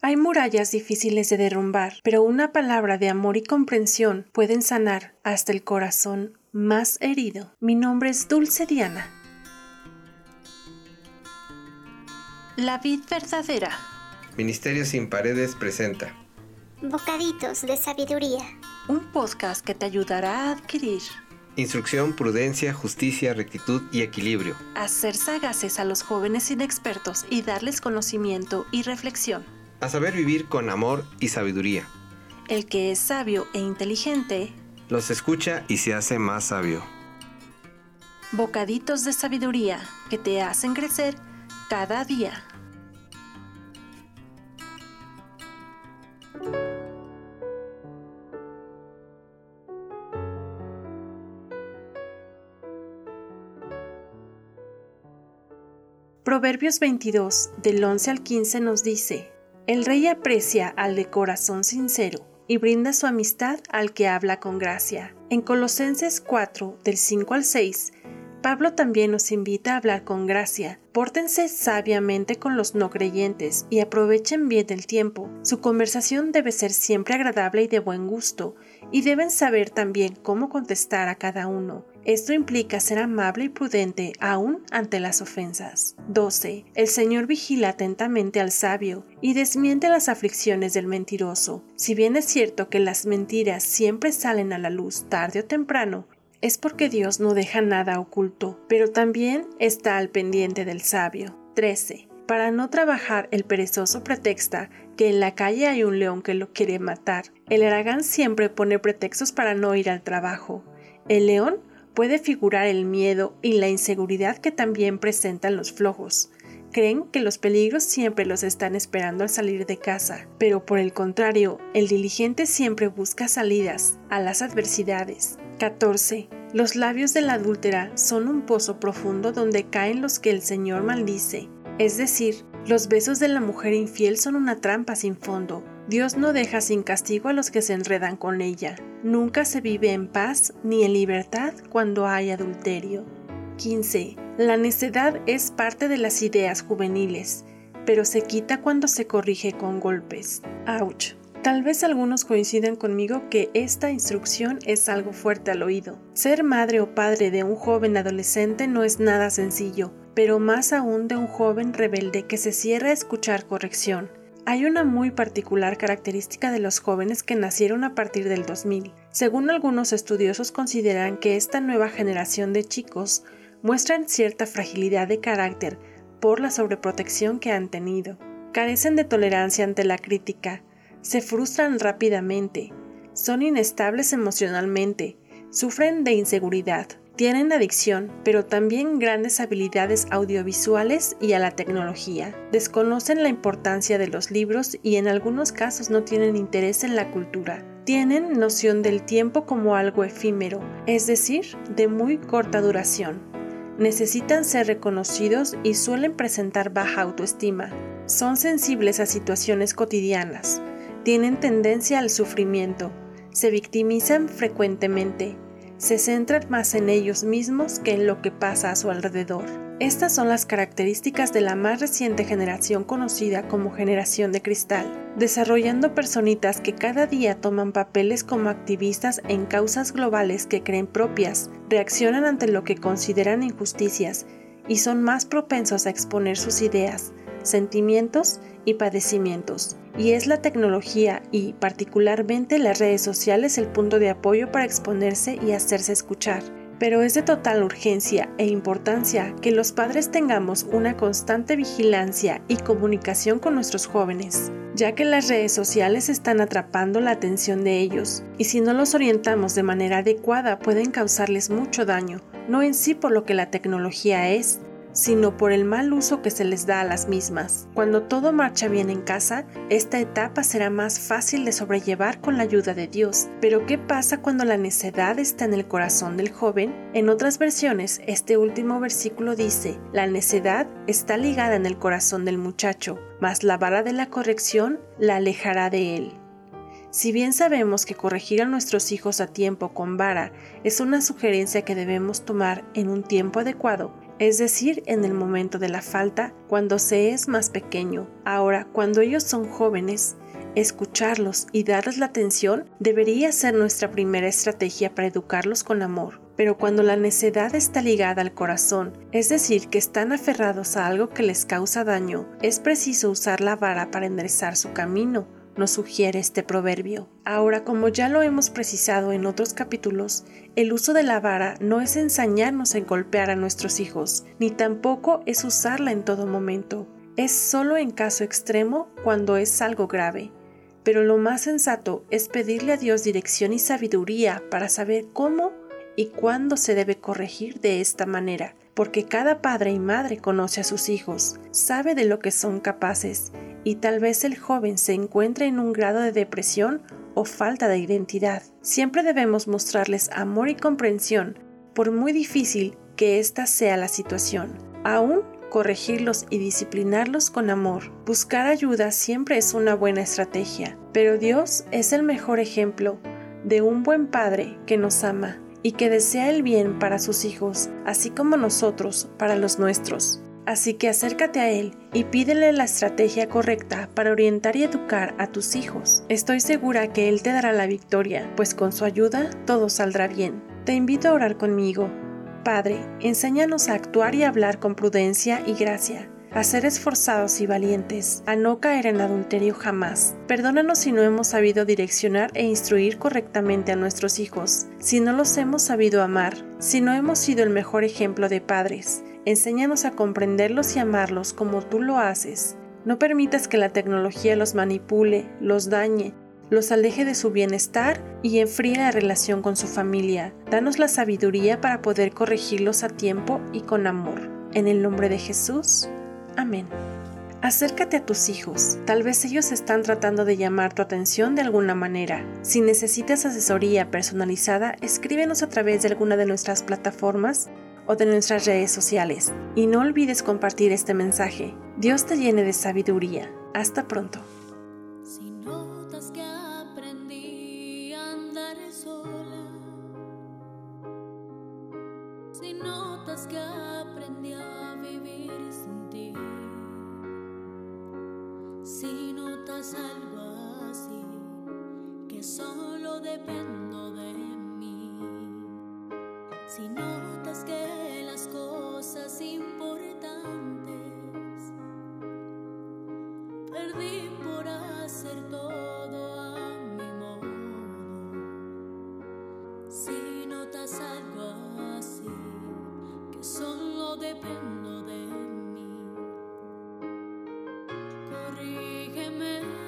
Hay murallas difíciles de derrumbar, pero una palabra de amor y comprensión pueden sanar hasta el corazón más herido. Mi nombre es Dulce Diana. La vid verdadera. Ministerio sin paredes presenta Bocaditos de sabiduría. Un podcast que te ayudará a adquirir instrucción, prudencia, justicia, rectitud y equilibrio. Hacer sagaces a los jóvenes inexpertos y darles conocimiento y reflexión. A saber vivir con amor y sabiduría. El que es sabio e inteligente los escucha y se hace más sabio. Bocaditos de sabiduría que te hacen crecer cada día. Proverbios 22, del 11 al 15 nos dice, El rey aprecia al de corazón sincero y brinda su amistad al que habla con gracia. En Colosenses 4, del 5 al 6, Pablo también nos invita a hablar con gracia. Pórtense sabiamente con los no creyentes y aprovechen bien el tiempo. Su conversación debe ser siempre agradable y de buen gusto, y deben saber también cómo contestar a cada uno. Esto implica ser amable y prudente aún ante las ofensas. 12. El Señor vigila atentamente al sabio y desmiente las aflicciones del mentiroso. Si bien es cierto que las mentiras siempre salen a la luz tarde o temprano, es porque Dios no deja nada oculto, pero también está al pendiente del sabio. 13. Para no trabajar, el perezoso pretexta que en la calle hay un león que lo quiere matar. El aragán siempre pone pretextos para no ir al trabajo. El león puede figurar el miedo y la inseguridad que también presentan los flojos. Creen que los peligros siempre los están esperando al salir de casa, pero por el contrario, el diligente siempre busca salidas a las adversidades. 14. Los labios de la adúltera son un pozo profundo donde caen los que el Señor maldice. Es decir, los besos de la mujer infiel son una trampa sin fondo. Dios no deja sin castigo a los que se enredan con ella. Nunca se vive en paz ni en libertad cuando hay adulterio. 15. La necedad es parte de las ideas juveniles, pero se quita cuando se corrige con golpes. Ouch. Tal vez algunos coincidan conmigo que esta instrucción es algo fuerte al oído. Ser madre o padre de un joven adolescente no es nada sencillo, pero más aún de un joven rebelde que se cierra a escuchar corrección. Hay una muy particular característica de los jóvenes que nacieron a partir del 2000. Según algunos estudiosos consideran que esta nueva generación de chicos muestran cierta fragilidad de carácter por la sobreprotección que han tenido. Carecen de tolerancia ante la crítica, se frustran rápidamente, son inestables emocionalmente, sufren de inseguridad, tienen adicción, pero también grandes habilidades audiovisuales y a la tecnología. Desconocen la importancia de los libros y en algunos casos no tienen interés en la cultura. Tienen noción del tiempo como algo efímero, es decir, de muy corta duración. Necesitan ser reconocidos y suelen presentar baja autoestima. Son sensibles a situaciones cotidianas tienen tendencia al sufrimiento, se victimizan frecuentemente, se centran más en ellos mismos que en lo que pasa a su alrededor. Estas son las características de la más reciente generación conocida como generación de cristal, desarrollando personitas que cada día toman papeles como activistas en causas globales que creen propias, reaccionan ante lo que consideran injusticias y son más propensos a exponer sus ideas, sentimientos y padecimientos. Y es la tecnología y particularmente las redes sociales el punto de apoyo para exponerse y hacerse escuchar. Pero es de total urgencia e importancia que los padres tengamos una constante vigilancia y comunicación con nuestros jóvenes, ya que las redes sociales están atrapando la atención de ellos, y si no los orientamos de manera adecuada pueden causarles mucho daño, no en sí por lo que la tecnología es, sino por el mal uso que se les da a las mismas. Cuando todo marcha bien en casa, esta etapa será más fácil de sobrellevar con la ayuda de Dios. Pero ¿qué pasa cuando la necedad está en el corazón del joven? En otras versiones, este último versículo dice, la necedad está ligada en el corazón del muchacho, mas la vara de la corrección la alejará de él. Si bien sabemos que corregir a nuestros hijos a tiempo con vara es una sugerencia que debemos tomar en un tiempo adecuado, es decir, en el momento de la falta, cuando se es más pequeño. Ahora, cuando ellos son jóvenes, escucharlos y darles la atención debería ser nuestra primera estrategia para educarlos con amor. Pero cuando la necedad está ligada al corazón, es decir, que están aferrados a algo que les causa daño, es preciso usar la vara para enderezar su camino, nos sugiere este proverbio. Ahora, como ya lo hemos precisado en otros capítulos, el uso de la vara no es ensañarnos en golpear a nuestros hijos, ni tampoco es usarla en todo momento. Es solo en caso extremo cuando es algo grave. Pero lo más sensato es pedirle a Dios dirección y sabiduría para saber cómo y cuándo se debe corregir de esta manera, porque cada padre y madre conoce a sus hijos, sabe de lo que son capaces, y tal vez el joven se encuentre en un grado de depresión o falta de identidad. Siempre debemos mostrarles amor y comprensión, por muy difícil que ésta sea la situación. Aún corregirlos y disciplinarlos con amor. Buscar ayuda siempre es una buena estrategia, pero Dios es el mejor ejemplo de un buen padre que nos ama y que desea el bien para sus hijos, así como nosotros para los nuestros. Así que acércate a Él y pídele la estrategia correcta para orientar y educar a tus hijos. Estoy segura que Él te dará la victoria, pues con su ayuda todo saldrá bien. Te invito a orar conmigo. Padre, enséñanos a actuar y hablar con prudencia y gracia a ser esforzados y valientes, a no caer en adulterio jamás. Perdónanos si no hemos sabido direccionar e instruir correctamente a nuestros hijos, si no los hemos sabido amar, si no hemos sido el mejor ejemplo de padres. Enséñanos a comprenderlos y amarlos como tú lo haces. No permitas que la tecnología los manipule, los dañe, los aleje de su bienestar y enfríe la relación con su familia. Danos la sabiduría para poder corregirlos a tiempo y con amor. En el nombre de Jesús. Amén. Acércate a tus hijos, tal vez ellos están tratando de llamar tu atención de alguna manera. Si necesitas asesoría personalizada, escríbenos a través de alguna de nuestras plataformas o de nuestras redes sociales. Y no olvides compartir este mensaje. Dios te llene de sabiduría. Hasta pronto. Si notas que aprendí a andar sola, si notas que aprendí a vivir Si notas algo así, que solo dependo de mí. Si no perdí por hacer todo a mi modo. Si notas algo así, que solo dependo de mí, corrígeme.